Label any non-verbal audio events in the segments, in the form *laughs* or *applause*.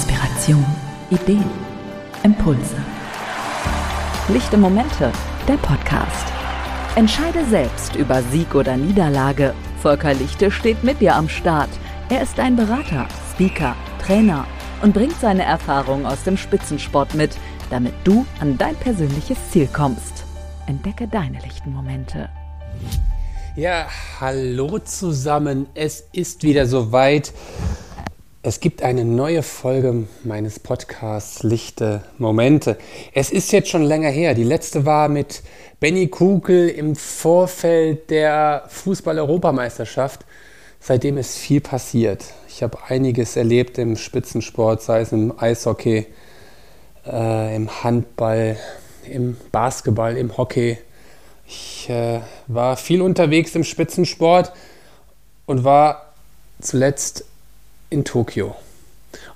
Inspiration, Ideen, Impulse. Lichte Momente, der Podcast. Entscheide selbst über Sieg oder Niederlage. Volker Lichte steht mit dir am Start. Er ist ein Berater, Speaker, Trainer und bringt seine Erfahrungen aus dem Spitzensport mit, damit du an dein persönliches Ziel kommst. Entdecke deine lichten Momente. Ja, hallo zusammen. Es ist wieder soweit. Es gibt eine neue Folge meines Podcasts Lichte Momente. Es ist jetzt schon länger her. Die letzte war mit Benny Kugel im Vorfeld der Fußball-Europameisterschaft. Seitdem ist viel passiert. Ich habe einiges erlebt im Spitzensport, sei es im Eishockey, äh, im Handball, im Basketball, im Hockey. Ich äh, war viel unterwegs im Spitzensport und war zuletzt in Tokio.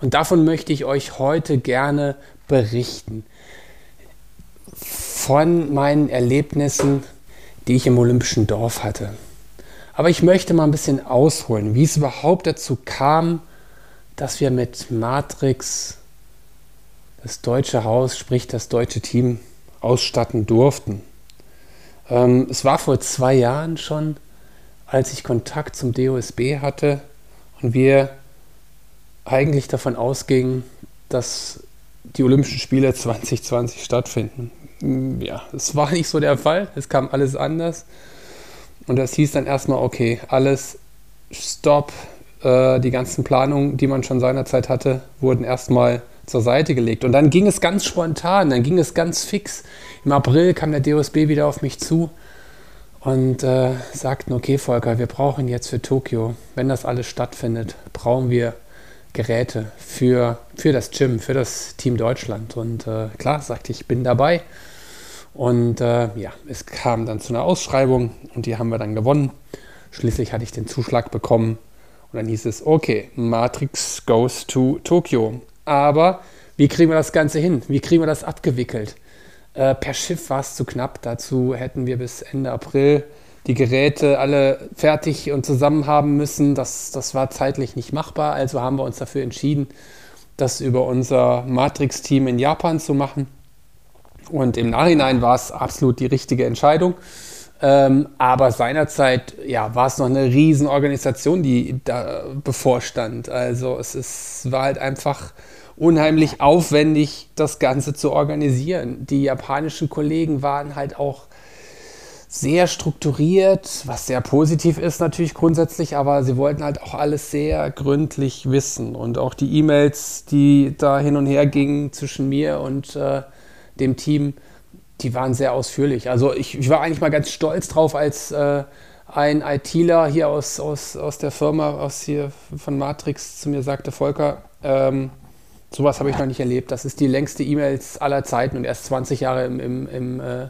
Und davon möchte ich euch heute gerne berichten. Von meinen Erlebnissen, die ich im Olympischen Dorf hatte. Aber ich möchte mal ein bisschen ausholen, wie es überhaupt dazu kam, dass wir mit Matrix das deutsche Haus, sprich das deutsche Team, ausstatten durften. Ähm, es war vor zwei Jahren schon, als ich Kontakt zum DOSB hatte und wir eigentlich davon ausging, dass die Olympischen Spiele *laughs* 2020 stattfinden. Mm, ja, es war nicht so der Fall. Es kam alles anders. Und das hieß dann erstmal, okay, alles stopp. Äh, die ganzen Planungen, die man schon seinerzeit hatte, wurden erstmal zur Seite gelegt. Und dann ging es ganz spontan, dann ging es ganz fix. Im April kam der DOSB wieder auf mich zu und äh, sagten, okay Volker, wir brauchen jetzt für Tokio, wenn das alles stattfindet, brauchen wir Geräte für, für das Gym, für das Team Deutschland. Und äh, klar, sagte ich, bin dabei. Und äh, ja, es kam dann zu einer Ausschreibung und die haben wir dann gewonnen. Schließlich hatte ich den Zuschlag bekommen und dann hieß es, okay, Matrix goes to Tokio. Aber wie kriegen wir das Ganze hin? Wie kriegen wir das abgewickelt? Äh, per Schiff war es zu knapp. Dazu hätten wir bis Ende April die Geräte alle fertig und zusammen haben müssen. Das, das war zeitlich nicht machbar. Also haben wir uns dafür entschieden, das über unser Matrix-Team in Japan zu machen. Und im Nachhinein war es absolut die richtige Entscheidung. Ähm, aber seinerzeit ja, war es noch eine Riesenorganisation, die da bevorstand. Also es ist, war halt einfach unheimlich aufwendig, das Ganze zu organisieren. Die japanischen Kollegen waren halt auch sehr strukturiert, was sehr positiv ist natürlich grundsätzlich, aber sie wollten halt auch alles sehr gründlich wissen und auch die E-Mails, die da hin und her gingen zwischen mir und äh, dem Team, die waren sehr ausführlich. Also ich, ich, war eigentlich mal ganz stolz drauf, als äh, ein ITler hier aus, aus, aus der Firma, aus hier von Matrix zu mir sagte, Volker, ähm, sowas habe ich noch nicht erlebt. Das ist die längste E-Mails aller Zeiten und erst 20 Jahre im, im, im äh,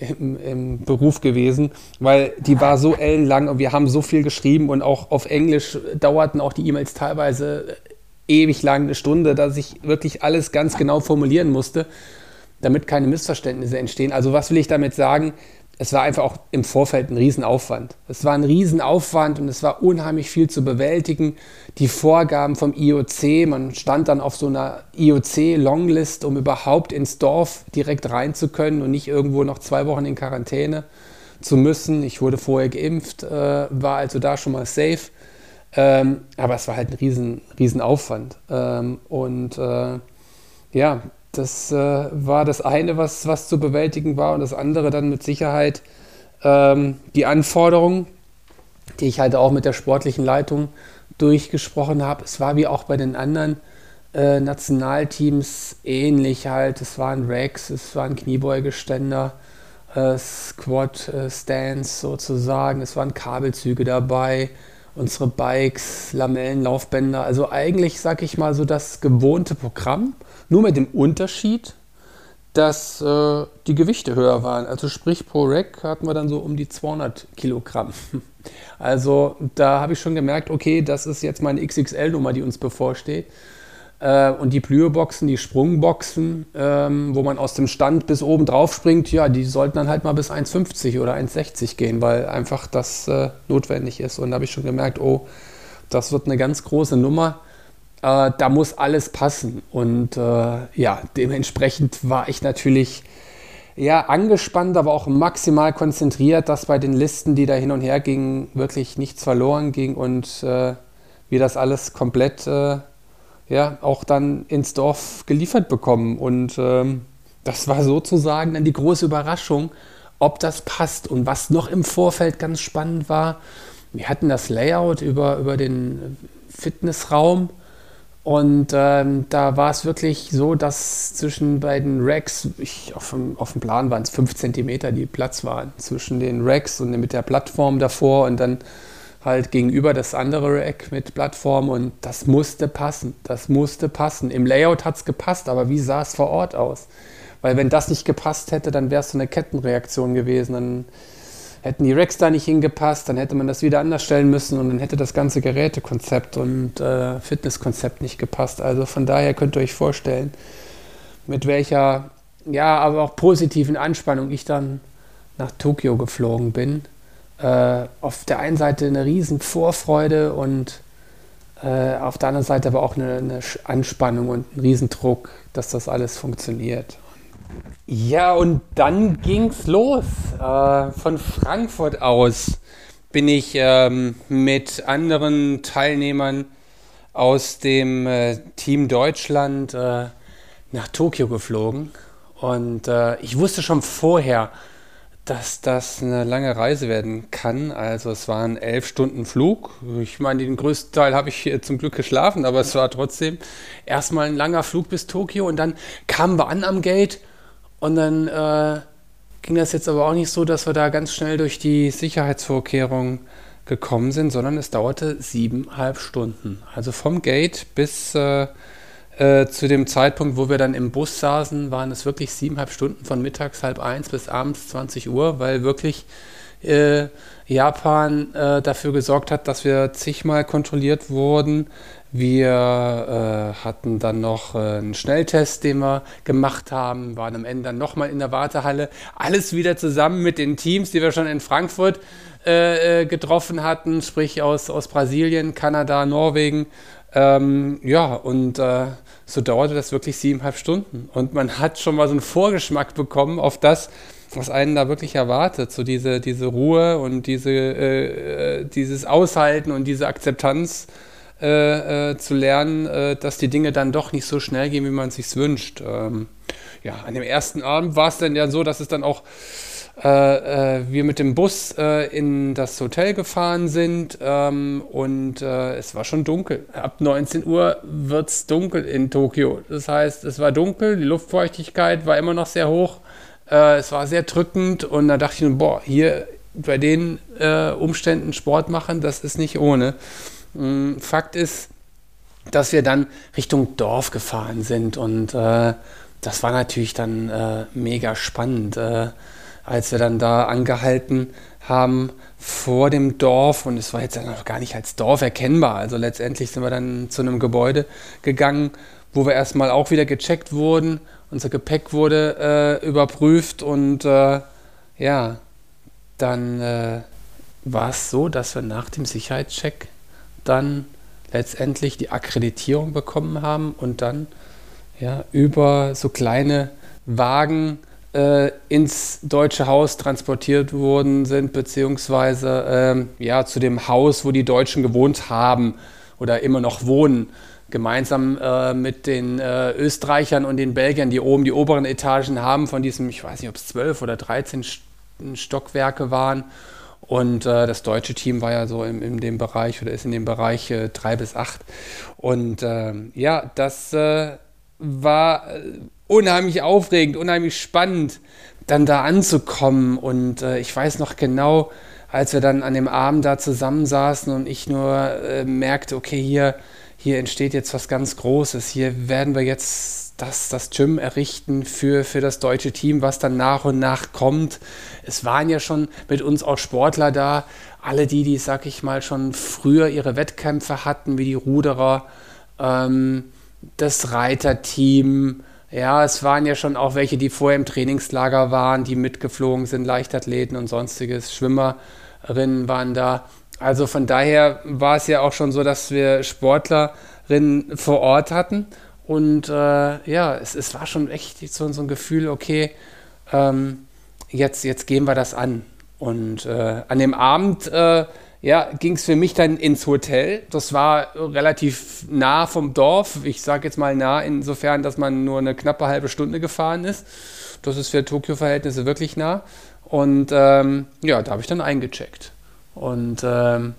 im, im, Beruf gewesen, weil die war so ellenlang und wir haben so viel geschrieben und auch auf Englisch dauerten auch die E-Mails teilweise ewig lang, eine Stunde, dass ich wirklich alles ganz genau formulieren musste, damit keine Missverständnisse entstehen. Also was will ich damit sagen? Es war einfach auch im Vorfeld ein Riesenaufwand. Es war ein Riesenaufwand und es war unheimlich viel zu bewältigen. Die Vorgaben vom IOC, man stand dann auf so einer IOC-Longlist, um überhaupt ins Dorf direkt rein zu können und nicht irgendwo noch zwei Wochen in Quarantäne zu müssen. Ich wurde vorher geimpft, äh, war also da schon mal safe. Ähm, aber es war halt ein riesen, Riesenaufwand. Ähm, und äh, ja, das äh, war das eine, was, was zu bewältigen war. Und das andere dann mit Sicherheit ähm, die Anforderungen, die ich halt auch mit der sportlichen Leitung durchgesprochen habe. Es war wie auch bei den anderen äh, Nationalteams ähnlich halt. Es waren Racks, es waren Kniebeugeständer, äh, Squat äh, Stands sozusagen, es waren Kabelzüge dabei, unsere Bikes, Lamellen, Laufbänder. Also eigentlich, sag ich mal, so das gewohnte Programm. Nur mit dem Unterschied, dass äh, die Gewichte höher waren. Also sprich pro Rack hatten wir dann so um die 200 Kilogramm. *laughs* Also da habe ich schon gemerkt, okay, das ist jetzt meine XXL-Nummer, die uns bevorsteht. Äh, und die Plüheboxen, die Sprungboxen, ähm, wo man aus dem Stand bis oben drauf springt, ja, die sollten dann halt mal bis 1,50 oder 1,60 gehen, weil einfach das äh, notwendig ist. Und da habe ich schon gemerkt, oh, das wird eine ganz große Nummer Äh, da muss alles passen. Und äh, ja, dementsprechend war ich natürlich ja, angespannt, aber auch maximal konzentriert, dass bei den Listen, die da hin und her gingen, wirklich nichts verloren ging und äh, wir das alles komplett äh, ja, auch dann ins Dorf geliefert bekommen. Und ähm, das war sozusagen dann die große Überraschung, ob das passt. Und was noch im Vorfeld ganz spannend war, wir hatten das Layout über, über den Fitnessraum und ähm, da war es wirklich so, dass zwischen beiden Racks, ich, auf, dem, auf dem Plan waren es 5 cm, die Platz waren, zwischen den Racks und mit der Plattform davor und dann halt gegenüber das andere Rack mit Plattform und das musste passen, das musste passen. Im Layout hat es gepasst, aber wie sah es vor Ort aus? Weil wenn das nicht gepasst hätte, dann wäre es so eine Kettenreaktion gewesen. Dann hätten die Racks da nicht hingepasst, dann hätte man das wieder anders stellen müssen und dann hätte das ganze Gerätekonzept und äh, Fitnesskonzept nicht gepasst. Also von daher könnt ihr euch vorstellen, mit welcher, ja, aber auch positiven Anspannung ich dann nach Tokio geflogen bin. Äh, auf der einen Seite eine riesen Vorfreude und äh, auf der anderen Seite aber auch eine, eine Anspannung und ein Riesendruck, dass das alles funktioniert. Ja, und dann ging's los. Äh, von Frankfurt aus bin ich ähm, mit anderen Teilnehmern aus dem äh, Team Deutschland äh, nach Tokio geflogen. Und äh, ich wusste schon vorher, dass das eine lange Reise werden kann. Also es waren elf Stunden Flug. Ich meine, den größten Teil habe ich zum Glück geschlafen, aber es war trotzdem erstmal ein langer Flug bis Tokio. Und dann kamen wir an am Gate und dann äh, ging das jetzt aber auch nicht so, dass wir da ganz schnell durch die Sicherheitsvorkehrungen gekommen sind, sondern es dauerte siebeneinhalb Stunden. Also vom Gate bis äh, äh, zu dem Zeitpunkt, wo wir dann im Bus saßen, waren es wirklich siebeneinhalb Stunden von mittags halb eins bis abends 20 Uhr, weil wirklich äh, Japan äh, dafür gesorgt hat, dass wir zigmal kontrolliert wurden, wir äh, hatten dann noch äh, einen Schnelltest, den wir gemacht haben, waren am Ende dann nochmal in der Wartehalle. Alles wieder zusammen mit den Teams, die wir schon in Frankfurt äh, äh getroffen hatten, sprich aus, aus Brasilien, Kanada, Norwegen. Ähm, ja, und äh, so dauerte das wirklich siebeneinhalb Stunden. Und man hat schon mal so einen Vorgeschmack bekommen auf das, was einen da wirklich erwartet. So diese, diese Ruhe und diese, äh, dieses Aushalten und diese Akzeptanz äh, äh, zu lernen, äh, dass die Dinge dann doch nicht so schnell gehen, wie man es sich wünscht. Ähm, ja, an dem ersten Abend war es dann ja so, dass es dann auch äh, äh, wir mit dem Bus äh, in das Hotel gefahren sind ähm, und es war schon dunkel. Ab 19 Uhr wird es dunkel in Tokio. Das heißt, es war dunkel, die Luftfeuchtigkeit war immer noch sehr hoch, es war sehr drückend und da dachte ich, mir, boah, hier bei den Umständen Sport machen, das ist nicht ohne. Mm, Fakt ist, dass wir dann Richtung Dorf gefahren sind und äh, das war natürlich dann äh, mega spannend, äh, als wir dann da angehalten haben vor dem Dorf und es war jetzt noch gar nicht als Dorf erkennbar. Also letztendlich sind wir dann zu einem Gebäude gegangen, wo wir erstmal auch wieder gecheckt wurden, unser Gepäck wurde äh, überprüft und äh, ja, dann äh, war es so, dass wir nach dem Sicherheitscheck dann letztendlich die Akkreditierung bekommen haben und dann ja, über so kleine Wagen äh, ins Deutsche Haus transportiert worden sind, beziehungsweise ähm, ja, zu dem Haus, wo die Deutschen gewohnt haben oder immer noch wohnen. Gemeinsam äh, mit den äh, Österreichern und den Belgiern, die oben die oberen Etagen haben, von diesem, ich weiß nicht, ob es zwölf oder 13 Stockwerke waren. Und äh, das deutsche Team war ja so in, in, dem Bereich oder ist in dem Bereich äh, drei bis acht. Und äh, ja, das äh, war äh, unheimlich aufregend, unheimlich spannend, dann da anzukommen. Und äh, ich weiß noch genau, als wir dann an dem Abend da zusammensaßen und ich nur merkte, okay, hier, hier entsteht jetzt was ganz Großes. Hier werden wir jetzt das, das Gym errichten für, für das deutsche Team, was dann nach und nach kommt. Es waren ja schon mit uns auch Sportler da, alle die, die, sag ich mal, schon früher ihre Wettkämpfe hatten, wie die Ruderer, ähm, das Reiterteam. Ja, es waren ja schon auch welche, die vorher im Trainingslager waren, die mitgeflogen sind, Leichtathleten und sonstiges, Schwimmerinnen waren da. Also von daher war es ja auch schon so, dass wir Sportler Sportlerinnen vor Ort hatten. Und äh, ja, es, es war schon echt so, so ein Gefühl, okay, ähm, jetzt, jetzt gehen wir das an. Und äh, an dem Abend äh, ja, ging es für mich dann ins Hotel. Das war relativ nah vom Dorf. Ich sage jetzt mal nah, insofern, dass man nur eine knappe halbe Stunde gefahren ist. Das ist für Tokio-Verhältnisse wirklich nah. Und ähm, ja, da habe ich dann eingecheckt. Und ähm,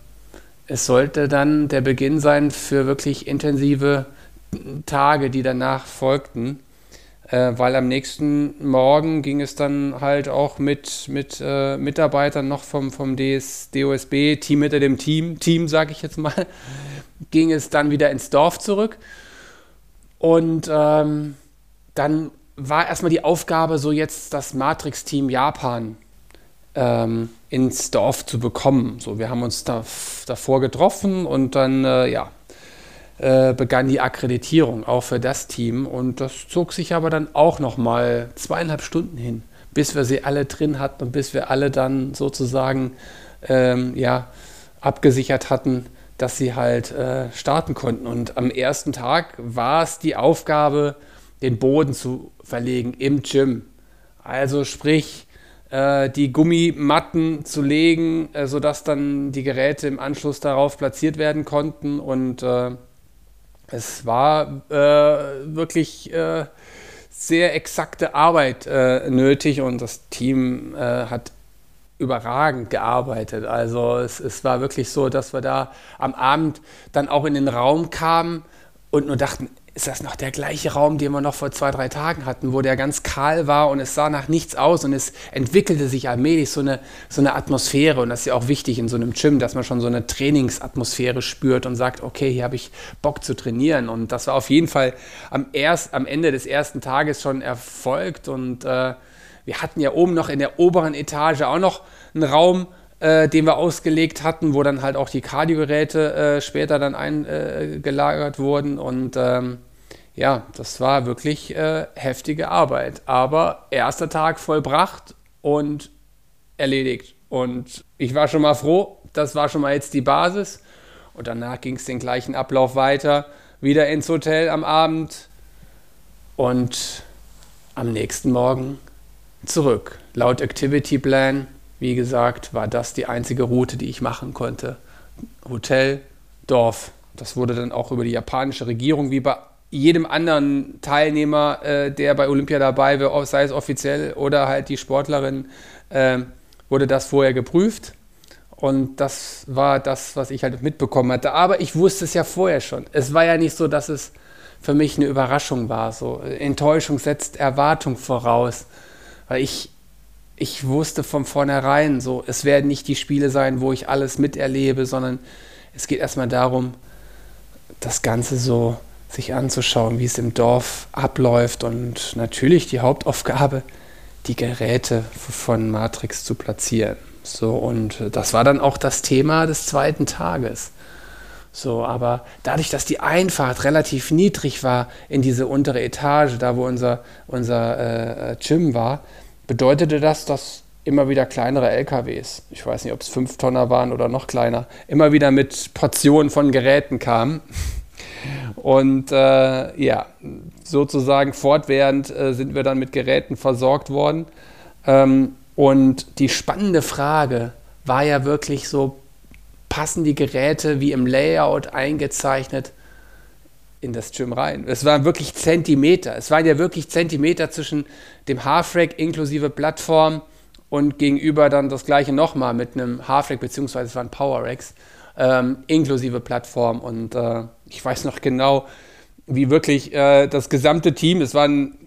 es sollte dann der Beginn sein für wirklich intensive Tage, die danach folgten weil am nächsten Morgen ging es dann halt auch mit, mit äh, Mitarbeitern noch vom, vom DS, DOSB, Team hinter dem Team, Team sage ich jetzt mal, *laughs* ging es dann wieder ins Dorf zurück. Und ähm, dann war erstmal die Aufgabe, so jetzt das Matrix-Team Japan ähm, ins Dorf zu bekommen. So, wir haben uns da, davor getroffen und dann, äh, ja, äh, begann die Akkreditierung auch für das Team und das zog sich aber dann auch noch mal zweieinhalb Stunden hin, bis wir sie alle drin hatten und bis wir alle dann sozusagen ähm, ja abgesichert hatten, dass sie halt äh, starten konnten. Und am ersten Tag war es die Aufgabe, den Boden zu verlegen im Gym. Also sprich, äh, die Gummimatten zu legen, äh, sodass dann die Geräte im Anschluss darauf platziert werden konnten und äh, es war äh, wirklich äh, sehr exakte Arbeit äh, nötig und das Team äh, hat überragend gearbeitet. Also es, es war wirklich so, dass wir da am Abend dann auch in den Raum kamen und nur dachten, ist das noch der gleiche Raum, den wir noch vor zwei, drei Tagen hatten, wo der ganz kahl war und es sah nach nichts aus und es entwickelte sich allmählich so eine, so eine Atmosphäre und das ist ja auch wichtig in so einem Gym, dass man schon so eine Trainingsatmosphäre spürt und sagt, okay, hier habe ich Bock zu trainieren und das war auf jeden Fall am, erst, am Ende des ersten Tages schon erfolgt und äh, wir hatten ja oben noch in der oberen Etage auch noch einen Raum, äh, den wir ausgelegt hatten, wo dann halt auch die Kardiogeräte äh, später dann eingelagert äh, wurden. Und ähm, ja, das war wirklich äh, heftige Arbeit. Aber erster Tag vollbracht und erledigt. Und ich war schon mal froh, das war schon mal jetzt die Basis. Und danach ging es den gleichen Ablauf weiter, wieder ins Hotel am Abend und am nächsten Morgen zurück. Laut Activity Plan, wie gesagt, war das die einzige Route, die ich machen konnte. Hotel, Dorf. Das wurde dann auch über die japanische Regierung wie bei jedem anderen Teilnehmer, äh, der bei Olympia dabei war, sei es offiziell oder halt die Sportlerin, äh, wurde das vorher geprüft. Und das war das, was ich halt mitbekommen hatte. Aber ich wusste es ja vorher schon. Es war ja nicht so, dass es für mich eine Überraschung war. So Enttäuschung setzt Erwartung voraus. Weil ich, ich wusste von vornherein so, es werden nicht die Spiele sein, wo ich alles miterlebe, sondern es geht erstmal darum, das Ganze so sich anzuschauen, wie es im Dorf abläuft und natürlich die Hauptaufgabe, die Geräte von Matrix zu platzieren. So, und das war dann auch das Thema des zweiten Tages. So, aber dadurch, dass die Einfahrt relativ niedrig war in diese untere Etage, da wo unser, unser äh, Gym war, bedeutete das, dass immer wieder kleinere LKWs, ich weiß nicht, ob es 5 Tonner waren oder noch kleiner, immer wieder mit Portionen von Geräten kamen. Und äh, ja, sozusagen fortwährend äh, sind wir dann mit Geräten versorgt worden. Ähm, und die spannende Frage war ja wirklich so, passen die Geräte wie im Layout eingezeichnet in das Gym rein? Es waren wirklich Zentimeter. Es waren ja wirklich Zentimeter zwischen dem Half-Rack inklusive Plattform und gegenüber dann das gleiche nochmal mit einem Half-Rack, beziehungsweise es waren Power-Racks ähm, inklusive Plattform. Und äh, ich weiß noch genau, wie wirklich äh, das gesamte Team, es waren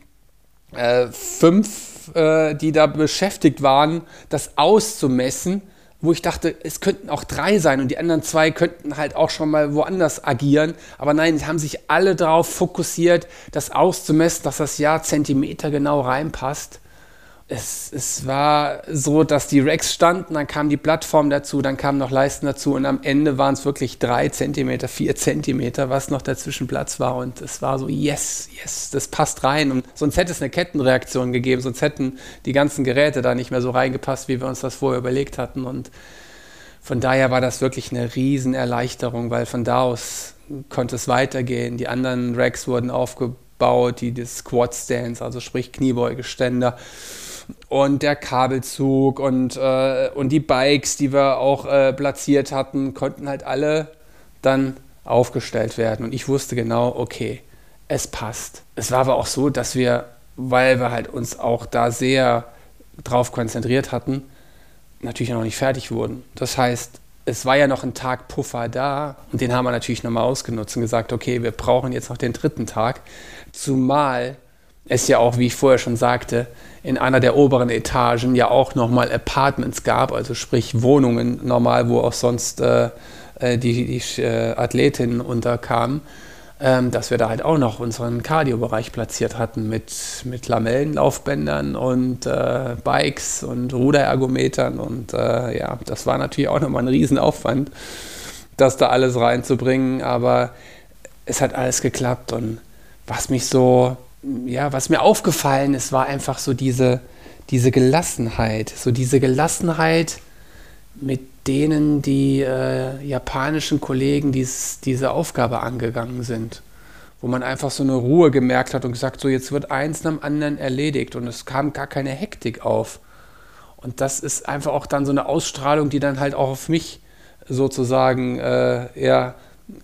äh, fünf, äh, die da beschäftigt waren, das auszumessen, wo ich dachte, es könnten auch drei sein und die anderen zwei könnten halt auch schon mal woanders agieren. Aber nein, sie haben sich alle darauf fokussiert, das auszumessen, dass das Jahr Zentimeter genau reinpasst es, es war so, dass die Racks standen, dann kam die Plattform dazu, dann kamen noch Leisten dazu und am Ende waren es wirklich drei Zentimeter, vier Zentimeter, was noch dazwischen Platz war und es war so, yes, yes, das passt rein und sonst hätte es eine Kettenreaktion gegeben, sonst hätten die ganzen Geräte da nicht mehr so reingepasst, wie wir uns das vorher überlegt hatten und von daher war das wirklich eine Riesenerleichterung, weil von da aus konnte es weitergehen. Die anderen Racks wurden aufgebaut, die des Squat Stands, also sprich Kniebeugeständer und der Kabelzug und, äh, und die Bikes, die wir auch äh, platziert hatten, konnten halt alle dann aufgestellt werden. Und ich wusste genau, okay, es passt. Es war aber auch so, dass wir, weil wir halt uns auch da sehr drauf konzentriert hatten, natürlich noch nicht fertig wurden. Das heißt, es war ja noch ein Tag Puffer da und den haben wir natürlich nochmal ausgenutzt und gesagt, okay, wir brauchen jetzt noch den dritten Tag. Zumal es ja auch, wie ich vorher schon sagte, in einer der oberen Etagen ja auch nochmal Apartments gab, also sprich Wohnungen normal, wo auch sonst äh, äh die, die äh, Athletinnen unterkamen ähm, dass wir da halt auch noch unseren Cardio-Bereich platziert hatten mit, mit Lamellenlaufbändern und äh, Bikes und Ruderergometern. Und äh, ja, das war natürlich auch nochmal ein Riesenaufwand, das da alles reinzubringen. Aber es hat alles geklappt. Und was mich so, ja, was mir aufgefallen ist, war einfach so diese, diese Gelassenheit. So diese Gelassenheit, mit denen die äh, japanischen Kollegen dies, diese Aufgabe angegangen sind. Wo man einfach so eine Ruhe gemerkt hat und gesagt, so jetzt wird eins nach dem anderen erledigt und es kam gar keine Hektik auf. Und das ist einfach auch dann so eine Ausstrahlung, die dann halt auch auf mich sozusagen äh, eher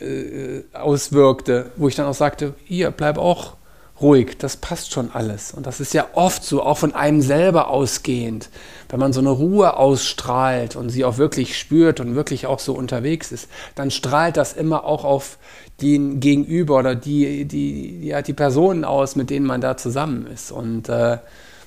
äh, auswirkte, wo ich dann auch sagte, hier, bleib auch ruhig, das passt schon alles. Und das ist ja oft so, auch von einem selber ausgehend, wenn man so eine Ruhe ausstrahlt und sie auch wirklich spürt und wirklich auch so unterwegs ist, dann strahlt das immer auch auf den Gegenüber oder die, die, ja, die Personen aus, mit denen man da zusammen ist. Und äh,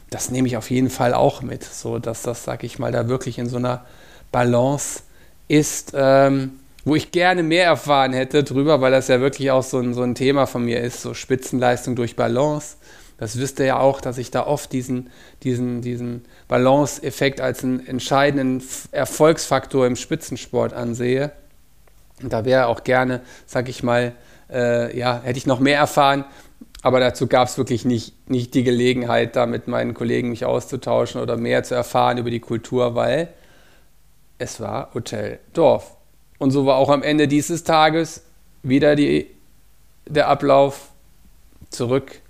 das nehme ich auf jeden Fall auch mit, so dass das, sag ich mal, da wirklich in so einer Balance ist. Ähm, wo ich gerne mehr erfahren hätte drüber, weil das ja wirklich auch so ein, so ein Thema von mir ist, so Spitzenleistung durch Balance. Das wisst ihr ja auch, dass ich da oft diesen, diesen, diesen Balance-Effekt als einen entscheidenden Erfolgsfaktor im Spitzensport ansehe. Und da wäre auch gerne, sag ich mal, äh, ja, hätte ich noch mehr erfahren, aber dazu gab es wirklich nicht, nicht die Gelegenheit, da mit meinen Kollegen mich auszutauschen oder mehr zu erfahren über die Kultur, weil es war Hotel Dorf. Und so war auch am Ende dieses Tages wieder die, der Ablauf zurück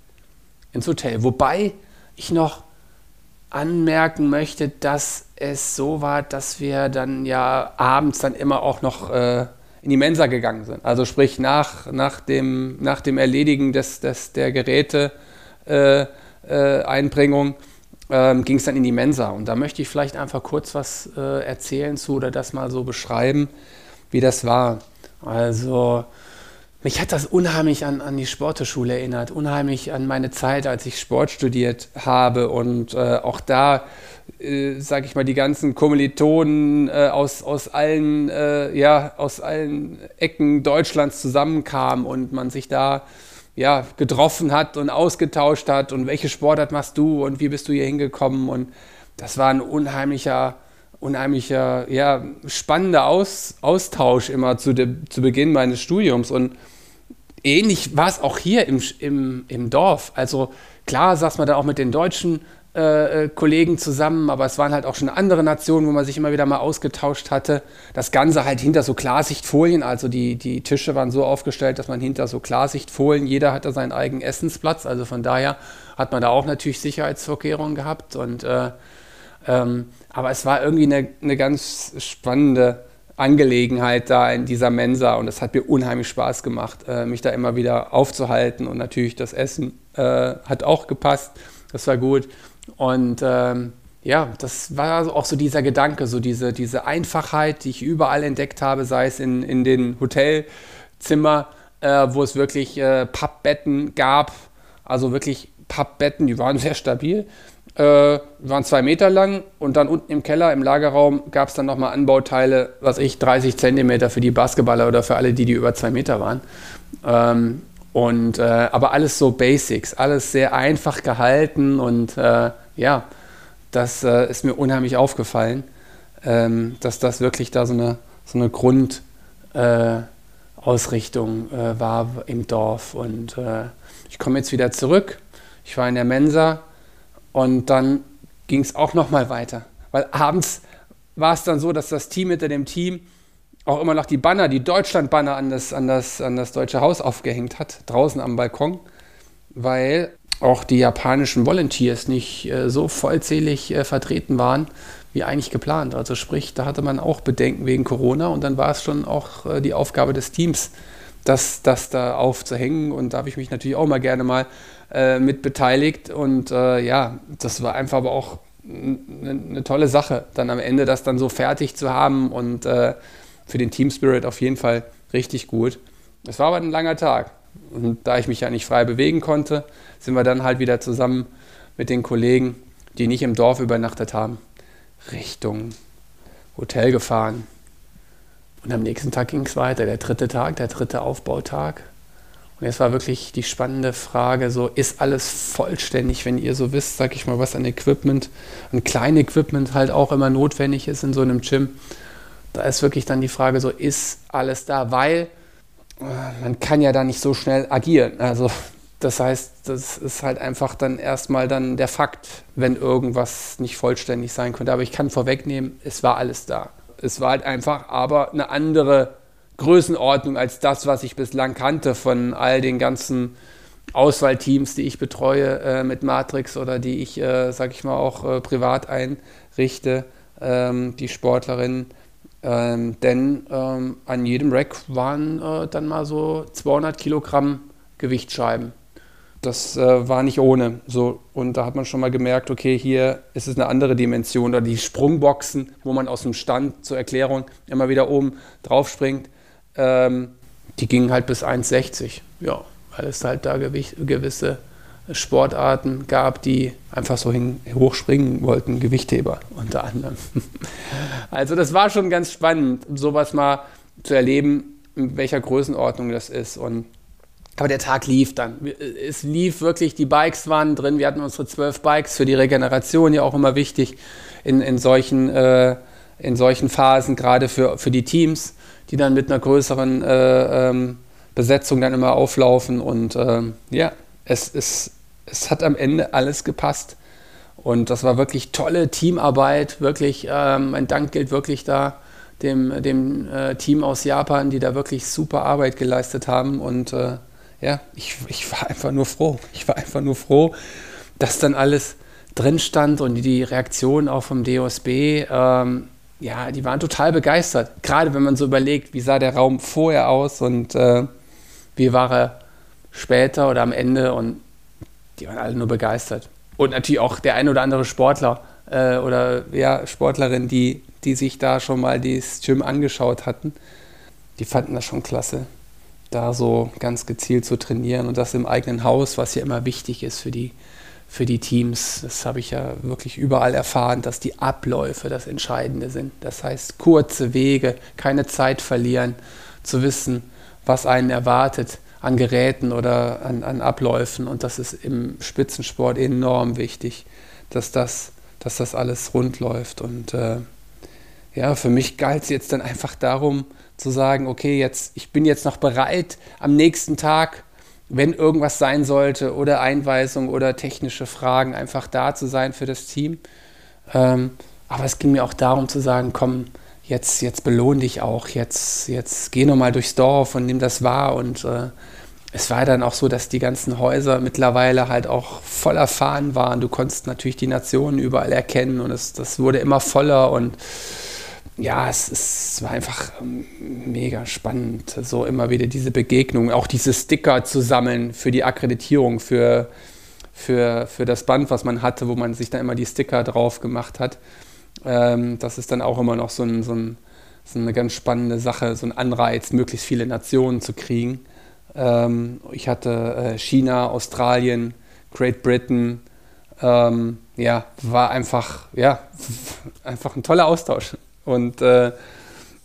ins Hotel. Wobei ich noch anmerken möchte, dass es so war, dass wir dann ja abends dann immer auch noch äh, in die Mensa gegangen sind. Also sprich nach, nach, dem, nach dem Erledigen des, des, der Geräte-Einbringung äh, äh, ging es dann in die Mensa. Und da möchte ich vielleicht einfach kurz was äh, erzählen zu oder das mal so beschreiben wie das war. Also mich hat das unheimlich an, an die Sporteschule erinnert, unheimlich an meine Zeit, als ich Sport studiert habe und äh, auch da, äh, sage ich mal, die ganzen Kommilitonen äh, aus, aus, allen, äh, ja, aus allen Ecken Deutschlands zusammenkamen und man sich da ja, getroffen hat und ausgetauscht hat und welche Sportart machst du und wie bist du hier hingekommen und das war ein unheimlicher unheimlicher, ja, spannender Aus, Austausch immer zu, de, zu Beginn meines Studiums. Und ähnlich war es auch hier im, im, im Dorf. Also klar saß man da auch mit den deutschen äh, äh, Kollegen zusammen, aber es waren halt auch schon andere Nationen, wo man sich immer wieder mal ausgetauscht hatte. Das Ganze halt hinter so Klarsichtfolien, also die, die Tische waren so aufgestellt, dass man hinter so Klarsichtfolien, jeder hatte seinen eigenen Essensplatz, also von daher hat man da auch natürlich Sicherheitsvorkehrungen gehabt und äh, ähm, aber es war irgendwie eine, eine ganz spannende Angelegenheit da in dieser Mensa und es hat mir unheimlich Spaß gemacht, äh, mich da immer wieder aufzuhalten und natürlich das Essen äh, hat auch gepasst, das war gut. Und ähm, ja, das war auch so dieser Gedanke, so diese, diese Einfachheit, die ich überall entdeckt habe, sei es in, in den Hotelzimmer, äh, wo es wirklich äh, Pappbetten gab, also wirklich Pappbetten, die waren *laughs* sehr stabil, äh, waren zwei Meter lang und dann unten im Keller, im Lagerraum, gab es dann nochmal Anbauteile, was ich, 30 Zentimeter für die Basketballer oder für alle, die, die über zwei Meter waren. Ähm, und, äh, aber alles so Basics, alles sehr einfach gehalten und äh, ja, das äh, ist mir unheimlich aufgefallen, ähm, dass das wirklich da so eine, so eine Grundausrichtung äh, äh, war im Dorf. Und ich komme jetzt wieder zurück. Ich war in der Mensa, und dann ging es auch nochmal weiter. Weil abends war es dann so, dass das Team hinter dem Team auch immer noch die Banner, die Deutschland-Banner an das, an, das, an das Deutsche Haus aufgehängt hat, draußen am Balkon, weil auch die japanischen Volunteers nicht äh, so vollzählig äh, vertreten waren, wie eigentlich geplant. Also sprich, da hatte man auch Bedenken wegen Corona und dann war es schon auch äh, die Aufgabe des Teams, das, das da aufzuhängen. Und da habe ich mich natürlich auch mal gerne mal äh, mit beteiligt. Und äh, ja, das war einfach aber auch eine, eine tolle Sache, dann am Ende das dann so fertig zu haben und äh, für den Team Spirit auf jeden Fall richtig gut. Es war aber ein langer Tag. Und da ich mich ja nicht frei bewegen konnte, sind wir dann halt wieder zusammen mit den Kollegen, die nicht im Dorf übernachtet haben, Richtung Hotel gefahren. Und am nächsten Tag ging es weiter, der dritte Tag, der dritte Aufbautag. Und jetzt war wirklich die spannende Frage, so ist alles vollständig, wenn ihr so wisst, sag ich mal, was an Equipment, ein kleines Equipment halt auch immer notwendig ist in so einem Gym. Da ist wirklich dann die Frage, so ist alles da, weil äh, man kann ja da nicht so schnell agieren. Also das heißt, das ist halt einfach dann erstmal dann der Fakt, wenn irgendwas nicht vollständig sein könnte. Aber ich kann vorwegnehmen, es war alles da. Es war halt einfach aber eine andere Größenordnung als das, was ich bislang kannte von all den ganzen Auswahlteams, die ich betreue äh, mit Matrix oder die ich, äh, sag ich mal, auch äh, privat einrichte, ähm, die Sportlerinnen ähm, denn ähm, an jedem Rack waren äh, dann mal so 200 Kilogramm Gewichtsscheiben. Das äh, war nicht ohne. So, und da hat man schon mal gemerkt, okay, hier ist es eine andere Dimension. Oder die Sprungboxen, wo man aus dem Stand zur Erklärung immer wieder oben drauf springt, ähm, die gingen halt bis 1,60. Ja, weil es halt da gewisse Sportarten gab, die einfach so hin, hochspringen wollten, Gewichtheber unter anderem. *laughs* Also das war schon ganz spannend, sowas mal zu erleben, in welcher Größenordnung das ist. Und, aber der Tag lief dann. Es lief wirklich, die Bikes waren drin, wir hatten unsere zwölf Bikes für die Regeneration, ja auch immer wichtig in, in, solchen, äh, in solchen Phasen, gerade für, für die Teams, die dann mit einer größeren äh, ähm, Besetzung dann immer auflaufen. Und äh, ja, es ist es hat am Ende alles gepasst. Und das war wirklich tolle Teamarbeit, wirklich, ähm, mein Dank gilt wirklich da dem, dem äh, Team aus Japan, die da wirklich super Arbeit geleistet haben. Und äh, ja, ich, ich war einfach nur froh. Ich war einfach nur froh, dass dann alles drin stand und die Reaktion auch vom DOSB, ähm, ja, die waren total begeistert. Gerade wenn man so überlegt, wie sah der Raum vorher aus und äh, wie war er später oder am Ende. Und die waren alle nur begeistert. Und natürlich auch der ein oder andere Sportler äh, oder ja, Sportlerin, die, die sich da schon mal das Gym angeschaut hatten, die fanden das schon klasse, da so ganz gezielt zu trainieren und das im eigenen Haus, was ja immer wichtig ist für die, für die Teams. Das habe ich ja wirklich überall erfahren, dass die Abläufe das Entscheidende sind. Das heißt, kurze Wege, keine Zeit verlieren, zu wissen, was einen erwartet an Geräten oder an, an Abläufen. Und das ist im Spitzensport enorm wichtig, dass das, dass das alles rund läuft. Und äh, ja, für mich galt es jetzt dann einfach darum zu sagen, okay, jetzt, ich bin jetzt noch bereit, am nächsten Tag, wenn irgendwas sein sollte oder Einweisung oder technische Fragen, einfach da zu sein für das Team. Ähm, aber es ging mir auch darum zu sagen, komm, jetzt, jetzt belohn dich auch, jetzt, jetzt geh nochmal durchs Dorf und nimm das wahr. Und äh, es war dann auch so, dass die ganzen Häuser mittlerweile halt auch voll erfahren waren. Du konntest natürlich die Nationen überall erkennen und es, das wurde immer voller und ja, es, es war einfach ähm, mega spannend, so immer wieder diese Begegnung, auch diese Sticker zu sammeln für die Akkreditierung, für, für, für das Band, was man hatte, wo man sich dann immer die Sticker drauf gemacht hat. Ähm, das ist dann auch immer noch so, ein, so, ein, so, eine ganz spannende Sache, so ein Anreiz, möglichst viele Nationen zu kriegen. Ähm, ich hatte äh, China, Australien, Great Britain. Ähm, ja, war einfach, ja, *laughs* einfach ein toller Austausch. Und äh,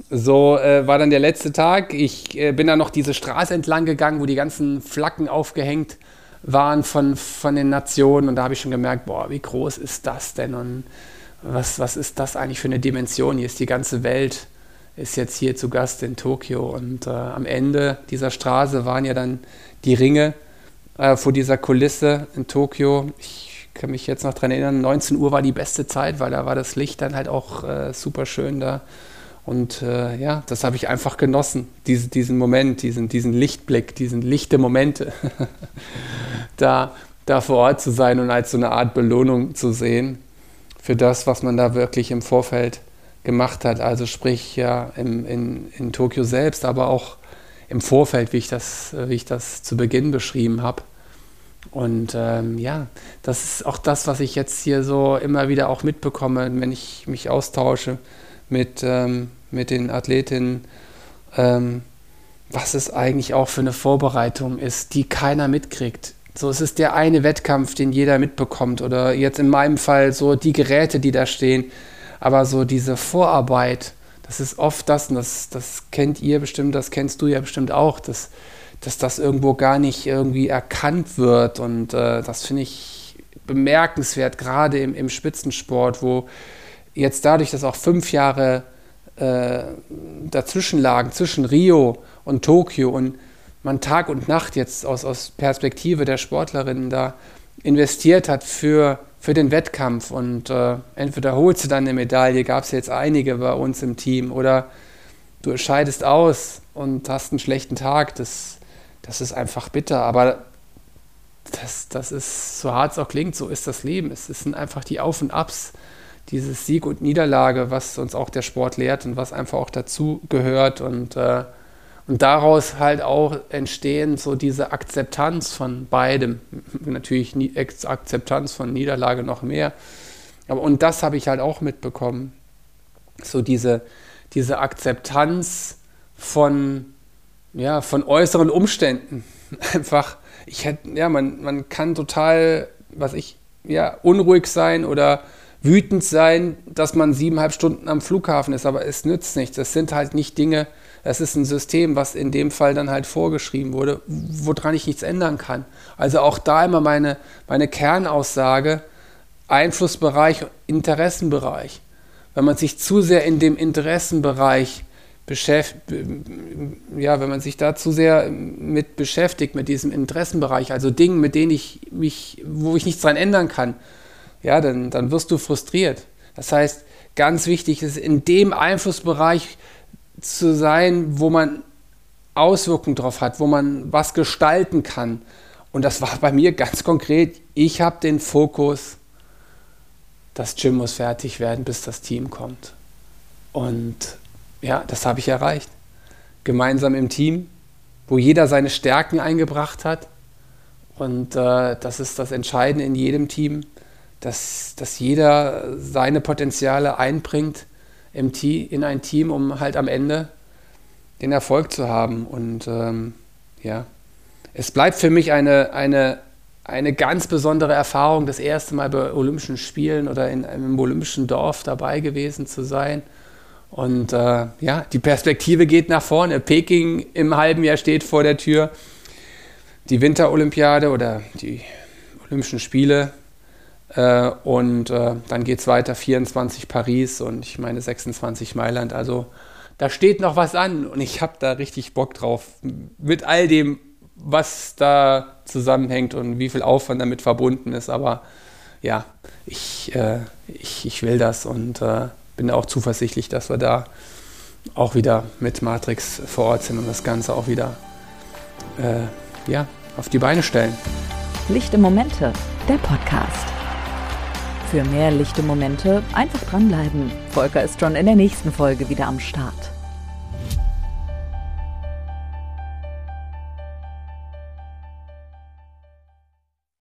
so äh, war dann der letzte Tag. Ich äh, bin dann noch diese Straße entlang gegangen, wo die ganzen Flaggen aufgehängt waren von, von den Nationen. Und da habe ich schon gemerkt, boah, wie groß ist das denn? Und was, was ist das eigentlich für eine Dimension? Hier ist die ganze Welt, ist jetzt hier zu Gast in Tokio. Und äh, am Ende dieser Straße waren ja dann die Ringe äh, vor dieser Kulisse in Tokio. Ich kann mich jetzt noch daran erinnern, 19 Uhr war die beste Zeit, weil da war das Licht dann halt auch äh, super schön da. Und äh, ja, das habe ich einfach genossen, diese, diesen Moment, diesen, diesen Lichtblick, diesen lichte Momente, *laughs* da, da vor Ort zu sein und als so eine Art Belohnung zu sehen für das, was man da wirklich im Vorfeld gemacht hat. Also sprich ja im, in, in Tokio selbst, aber auch im Vorfeld, wie ich das, wie ich das zu Beginn beschrieben habe. Und ähm, ja, das ist auch das, was ich jetzt hier so immer wieder auch mitbekomme, wenn ich mich austausche mit, ähm, mit den Athletinnen, ähm, was es eigentlich auch für eine Vorbereitung ist, die keiner mitkriegt. So, es ist der eine Wettkampf, den jeder mitbekommt. Oder jetzt in meinem Fall so die Geräte, die da stehen. Aber so diese Vorarbeit, das ist oft das, und das, das kennt ihr bestimmt, das kennst du ja bestimmt auch, dass, dass das irgendwo gar nicht irgendwie erkannt wird. Und äh, das finde ich bemerkenswert, gerade im, im Spitzensport, wo jetzt dadurch, dass auch fünf Jahre äh, dazwischen lagen, zwischen Rio und Tokio und man Tag und Nacht jetzt aus, aus Perspektive der Sportlerinnen da investiert hat für, für den Wettkampf und äh, entweder holst du dann eine Medaille, gab es jetzt einige bei uns im Team, oder du scheidest aus und hast einen schlechten Tag, das, das ist einfach bitter, aber das, das ist, so hart es auch klingt, so ist das Leben. Es sind einfach die Auf und Abs dieses Sieg und Niederlage, was uns auch der Sport lehrt und was einfach auch dazu gehört und, äh, und daraus halt auch entstehen so diese Akzeptanz von beidem. *laughs* Natürlich Akzeptanz von Niederlage noch mehr. Aber, und das habe ich halt auch mitbekommen. So diese, diese Akzeptanz von, ja, von äußeren Umständen. *laughs* Einfach, ich hätte, ja, man, man kann total, was ich, ja, unruhig sein oder wütend sein, dass man siebeneinhalb Stunden am Flughafen ist, aber es nützt nichts. Das sind halt nicht Dinge, es ist ein System, was in dem Fall dann halt vorgeschrieben wurde, woran ich nichts ändern kann. Also auch da immer meine, meine Kernaussage, Einflussbereich, Interessenbereich. Wenn man sich zu sehr in dem Interessenbereich beschäftigt, ja, wenn man sich da zu sehr mit beschäftigt, mit diesem Interessenbereich, also Dingen, mit denen ich mich, wo ich nichts dran ändern kann, ja, dann, dann wirst du frustriert. Das heißt, ganz wichtig ist, in dem Einflussbereich zu sein, wo man Auswirkungen drauf hat, wo man was gestalten kann. Und das war bei mir ganz konkret. Ich habe den Fokus, das Gym muss fertig werden, bis das Team kommt. Und ja, das habe ich erreicht. Gemeinsam im Team, wo jeder seine Stärken eingebracht hat. Und äh, das ist das Entscheidende in jedem Team dass, dass jeder seine Potenziale einbringt im Team, in ein Team, um halt am Ende den Erfolg zu haben. Und ähm, ja, es bleibt für mich eine, eine, eine ganz besondere Erfahrung, das erste Mal bei Olympischen Spielen oder in einem olympischen Dorf dabei gewesen zu sein. Und äh, ja, die Perspektive geht nach vorne. Peking im halben Jahr steht vor der Tür. Die Winterolympiade oder die Olympischen Spiele äh, und äh, dann geht es weiter, 24 Paris und ich meine 26 Mailand. Also da steht noch was an und ich habe da richtig Bock drauf. Mit all dem, was da zusammenhängt und wie viel Aufwand damit verbunden ist. Aber ja, ich, äh, ich, ich will das und äh, bin auch zuversichtlich, dass wir da auch wieder mit Matrix vor Ort sind und das Ganze auch wieder äh, ja, auf die Beine stellen. Lichte Momente, der Podcast. Für mehr lichte Momente einfach dranbleiben. Volker ist schon in der nächsten Folge wieder am Start.